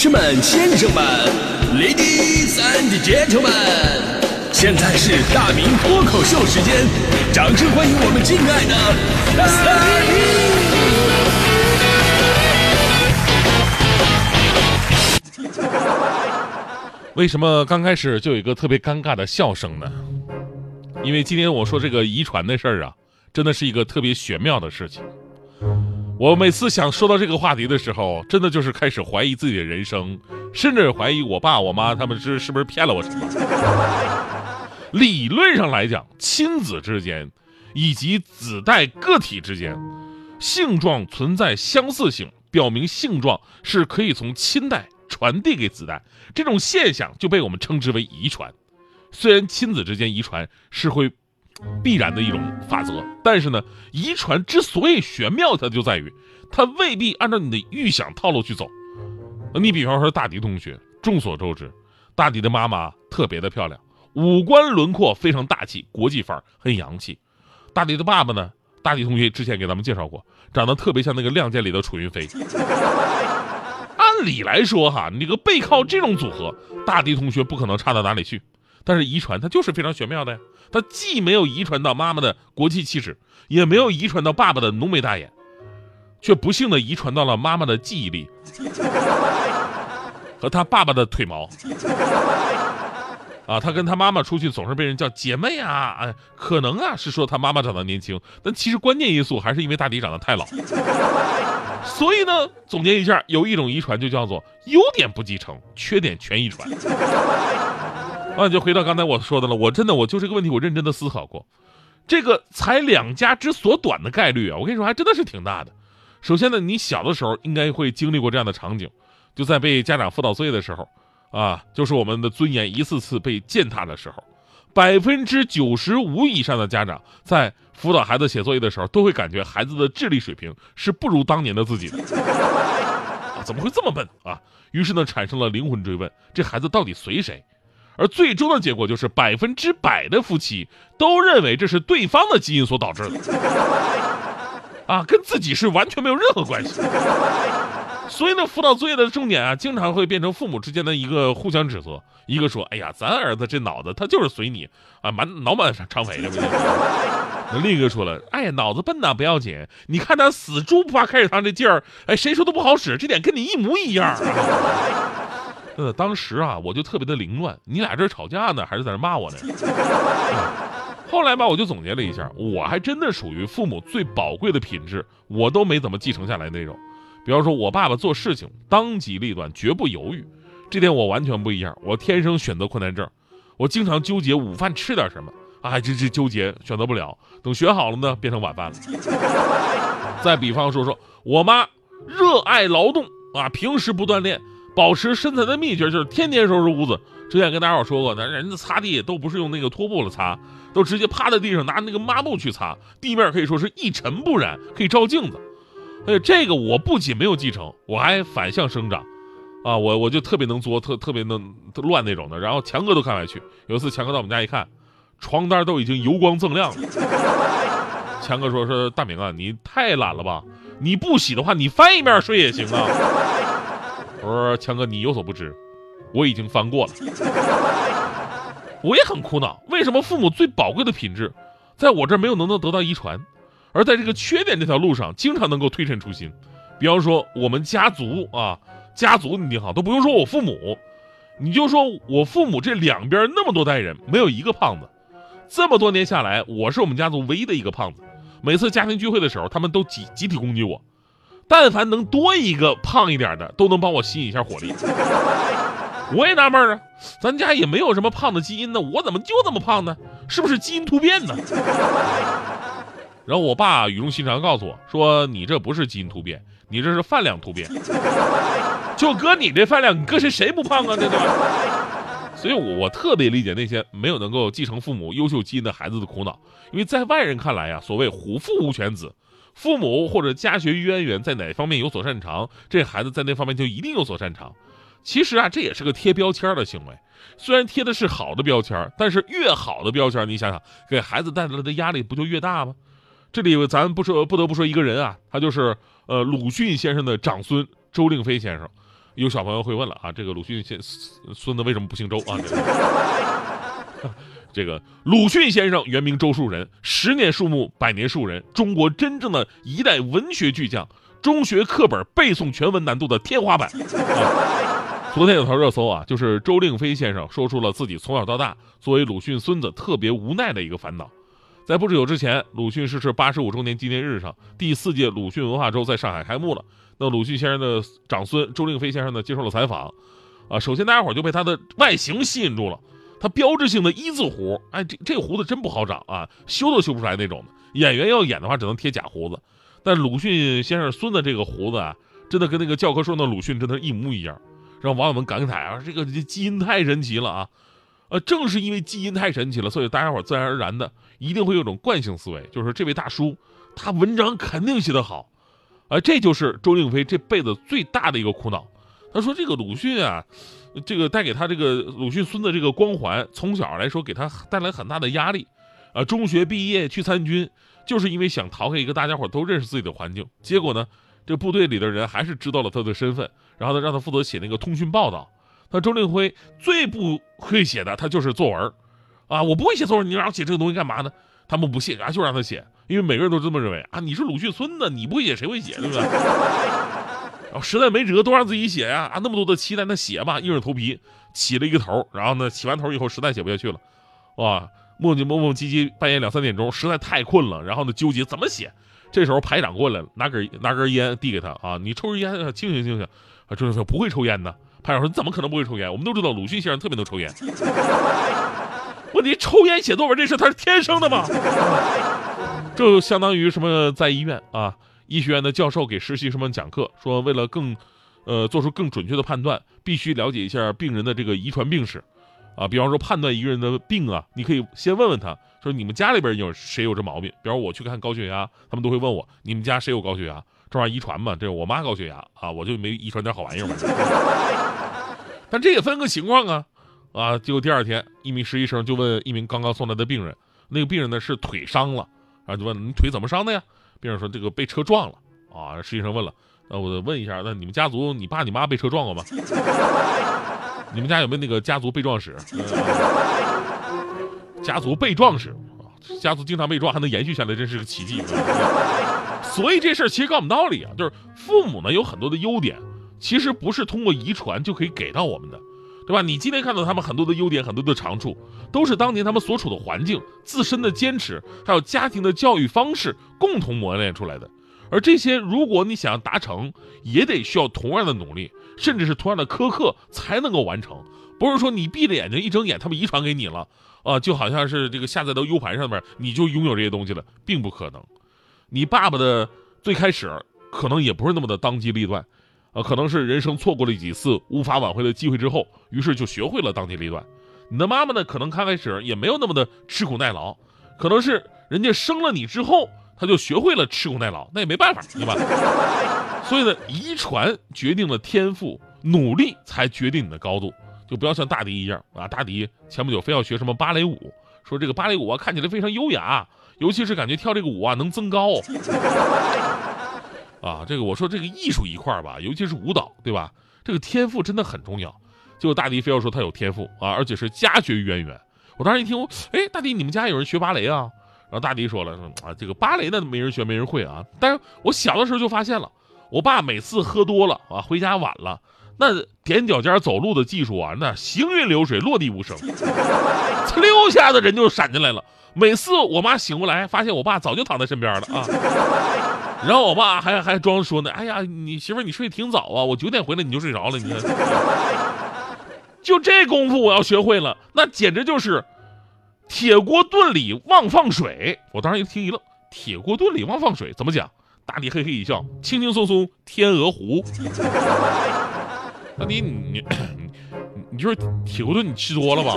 士们、先生们，Ladies and Gentlemen，现在是大明脱口秀时间，掌声欢迎我们敬爱的！为什么刚开始就有一个特别尴尬的笑声呢？因为今天我说这个遗传的事儿啊，真的是一个特别玄妙的事情。我每次想说到这个话题的时候，真的就是开始怀疑自己的人生，甚至怀疑我爸我妈他们是是不是骗了我什么。理论上来讲，亲子之间以及子代个体之间，性状存在相似性，表明性状是可以从亲代传递给子代，这种现象就被我们称之为遗传。虽然亲子之间遗传是会。必然的一种法则，但是呢，遗传之所以玄妙，它就在于它未必按照你的预想套路去走。你比方说大迪同学，众所周知，大迪的妈妈特别的漂亮，五官轮廓非常大气，国际范儿很洋气。大迪的爸爸呢，大迪同学之前给咱们介绍过，长得特别像那个《亮剑》里的楚云飞。按理来说哈，你这个背靠这种组合，大迪同学不可能差到哪里去。但是遗传它就是非常玄妙的呀，它既没有遗传到妈妈的国际气质，也没有遗传到爸爸的浓眉大眼，却不幸的遗传到了妈妈的记忆力 和他爸爸的腿毛。啊，他跟他妈妈出去总是被人叫姐妹啊，哎，可能啊是说他妈妈长得年轻，但其实关键因素还是因为大迪长得太老。所以呢，总结一下，有一种遗传就叫做优点不继承，缺点全遗传。那就回到刚才我说的了，我真的我就这个问题，我认真的思考过，这个才两家之所短的概率啊，我跟你说还真的是挺大的。首先呢，你小的时候应该会经历过这样的场景，就在被家长辅导作业的时候，啊，就是我们的尊严一次次被践踏的时候，百分之九十五以上的家长在辅导孩子写作业的时候，都会感觉孩子的智力水平是不如当年的自己的，怎么会这么笨啊？于是呢，产生了灵魂追问：这孩子到底随谁？而最终的结果就是百分之百的夫妻都认为这是对方的基因所导致的，啊，跟自己是完全没有任何关系。所以呢，辅导作业的重点啊，经常会变成父母之间的一个互相指责。一个说：“哎呀，咱儿子这脑子他就是随你啊，满脑满肠肥的。”那另一个说了：“哎呀，脑子笨呐不要紧，你看他死猪不怕开水烫这劲儿，哎，谁说都不好使，这点跟你一模一样。”呃，当时啊，我就特别的凌乱，你俩这是吵架呢，还是在这骂我呢？后来吧，我就总结了一下，我还真的属于父母最宝贵的品质，我都没怎么继承下来那种。比方说，我爸爸做事情当机立断，绝不犹豫，这点我完全不一样。我天生选择困难症，我经常纠结午饭吃点什么啊，这这纠结选择不了，等学好了呢，变成晚饭了。再比方说说我妈热爱劳动啊，平时不锻炼。保持身材的秘诀就是天天收拾屋子。之前跟大家伙说过，那人家擦地都不是用那个拖布了擦，都直接趴在地上拿那个抹布去擦，地面可以说是一尘不染，可以照镜子。哎，这个我不仅没有继承，我还反向生长，啊，我我就特别能作，特特别能乱那种的。然后强哥都看不下去。有一次强哥到我们家一看，床单都已经油光锃亮了。强哥说：“说大明啊，你太懒了吧？你不洗的话，你翻一面睡也行啊。”我说强哥，你有所不知，我已经翻过了。我也很苦恼，为什么父母最宝贵的品质，在我这儿没有能够得到遗传，而在这个缺点这条路上，经常能够推陈出新。比方说我们家族啊，家族你好，都不用说我父母，你就说我父母这两边那么多代人，没有一个胖子。这么多年下来，我是我们家族唯一的一个胖子。每次家庭聚会的时候，他们都集集体攻击我。但凡能多一个胖一点的，都能帮我吸引一下火力。我也纳闷啊，咱家也没有什么胖的基因呢，我怎么就这么胖呢？是不是基因突变呢？然后我爸语重心长告诉我说：“你这不是基因突变，你这是饭量突变。就搁你这饭量，你搁谁谁不胖啊？这对吧？”所以，我我特别理解那些没有能够继承父母优秀基因的孩子的苦恼，因为在外人看来呀，所谓虎父无犬子。父母或者家学渊源在哪方面有所擅长，这孩子在那方面就一定有所擅长。其实啊，这也是个贴标签的行为。虽然贴的是好的标签，但是越好的标签，你想想，给孩子带来的压力不就越大吗？这里咱不说，不得不说一个人啊，他就是呃鲁迅先生的长孙周令飞先生。有小朋友会问了啊，这个鲁迅先孙子为什么不姓周啊？这个鲁迅先生原名周树人，十年树木，百年树人，中国真正的一代文学巨匠，中学课本背诵全文难度的天花板。啊、昨天有条热搜啊，就是周令飞先生说出了自己从小到大作为鲁迅孙子特别无奈的一个烦恼。在不久之前，鲁迅逝世八十五周年纪念日上，第四届鲁迅文化周在上海开幕了。那鲁迅先生的长孙周令飞先生呢，接受了采访。啊，首先大家伙就被他的外形吸引住了。他标志性的一字胡，哎，这这胡子真不好长啊，修都修不出来那种的。演员要演的话，只能贴假胡子。但鲁迅先生孙子这个胡子啊，真的跟那个教科书上的鲁迅真的一模一样，让网友们感慨啊，这个基因太神奇了啊！呃，正是因为基因太神奇了，所以大家伙自然而然的一定会有种惯性思维，就是这位大叔他文章肯定写得好，啊，这就是周令飞这辈子最大的一个苦恼。他说这个鲁迅啊。这个带给他这个鲁迅孙子这个光环，从小来说给他带来很大的压力，啊，中学毕业去参军，就是因为想逃开一个大家伙都认识自己的环境。结果呢，这部队里的人还是知道了他的身份，然后呢让他负责写那个通讯报道。那周令辉最不会写的，他就是作文，啊，我不会写作文，你让我写这个东西干嘛呢？他们不信啊，就让他写，因为每个人都这么认为啊，你是鲁迅孙子，你不会写谁会写，对不对？然后实在没辙，都让自己写呀！啊，那么多的期待，那写吧，硬着头皮起了一个头。然后呢，起完头以后，实在写不下去了，哇，磨叽磨磨唧唧，半夜两三点钟，实在太困了。然后呢，纠结怎么写。这时候排长过来了，拿根拿根烟递给他啊，你抽根烟，清醒清醒。啊，周说不会抽烟的。排长说你怎么可能不会抽烟？我们都知道鲁迅先生特别能抽烟。问题抽烟写作文这事他是天生的吗？这相当于什么？在医院啊。医学院的教授给实习生们讲课，说为了更，呃，做出更准确的判断，必须了解一下病人的这个遗传病史，啊，比方说判断一个人的病啊，你可以先问问他，说你们家里边有谁有这毛病？比方我去看高血压，他们都会问我，你们家谁有高血压？这玩意儿遗传嘛？这我妈高血压啊，我就没遗传点好玩意儿嘛？但这也分个情况啊，啊，结果第二天，一名实习生就问一名刚刚送来的病人，那个病人呢是腿伤了，然后就问你腿怎么伤的呀？病人说：“这个被车撞了啊！”实习生问了：“那我问一下，那你们家族，你爸你妈被车撞过吗？你们家有没有那个家族被撞史？家族被撞史啊，家族经常被撞还能延续下来，真是个奇迹。所以这事儿其实告诉我们道理啊，就是父母呢有很多的优点，其实不是通过遗传就可以给到我们的。”对吧？你今天看到他们很多的优点，很多的长处，都是当年他们所处的环境、自身的坚持，还有家庭的教育方式共同磨练出来的。而这些，如果你想要达成，也得需要同样的努力，甚至是同样的苛刻才能够完成。不是说你闭着眼睛一睁眼，他们遗传给你了啊，就好像是这个下载到 U 盘上面，你就拥有这些东西了，并不可能。你爸爸的最开始可能也不是那么的当机立断。啊，可能是人生错过了几次无法挽回的机会之后，于是就学会了当机立断。你的妈妈呢，可能刚开始也没有那么的吃苦耐劳，可能是人家生了你之后，他就学会了吃苦耐劳，那也没办法，对吧？所以呢，遗传决定了天赋，努力才决定你的高度。就不要像大迪一样啊，大迪前不久非要学什么芭蕾舞，说这个芭蕾舞啊看起来非常优雅，尤其是感觉跳这个舞啊能增高。啊，这个我说这个艺术一块吧，尤其是舞蹈，对吧？这个天赋真的很重要。结果大迪非要说他有天赋啊，而且是家学渊源。我当时一听，哎，大迪，你们家有人学芭蕾啊？然后大迪说了，啊，这个芭蕾呢没人学，没人会啊。但是我小的时候就发现了，我爸每次喝多了啊，回家晚了，那踮脚尖走路的技术啊，那行云流水，落地无声，呲 溜下子人就闪进来了。每次我妈醒过来，发现我爸早就躺在身边了啊。然后我爸还还装说呢，哎呀，你媳妇你睡挺早啊，我九点回来你就睡着了，你看，就这功夫我要学会了，那简直就是铁锅炖里忘放水。我当时一听一愣，铁锅炖里忘放水怎么讲？大弟嘿嘿一笑，轻轻松松天鹅湖。大弟你你 你就是铁锅炖你吃多了吧？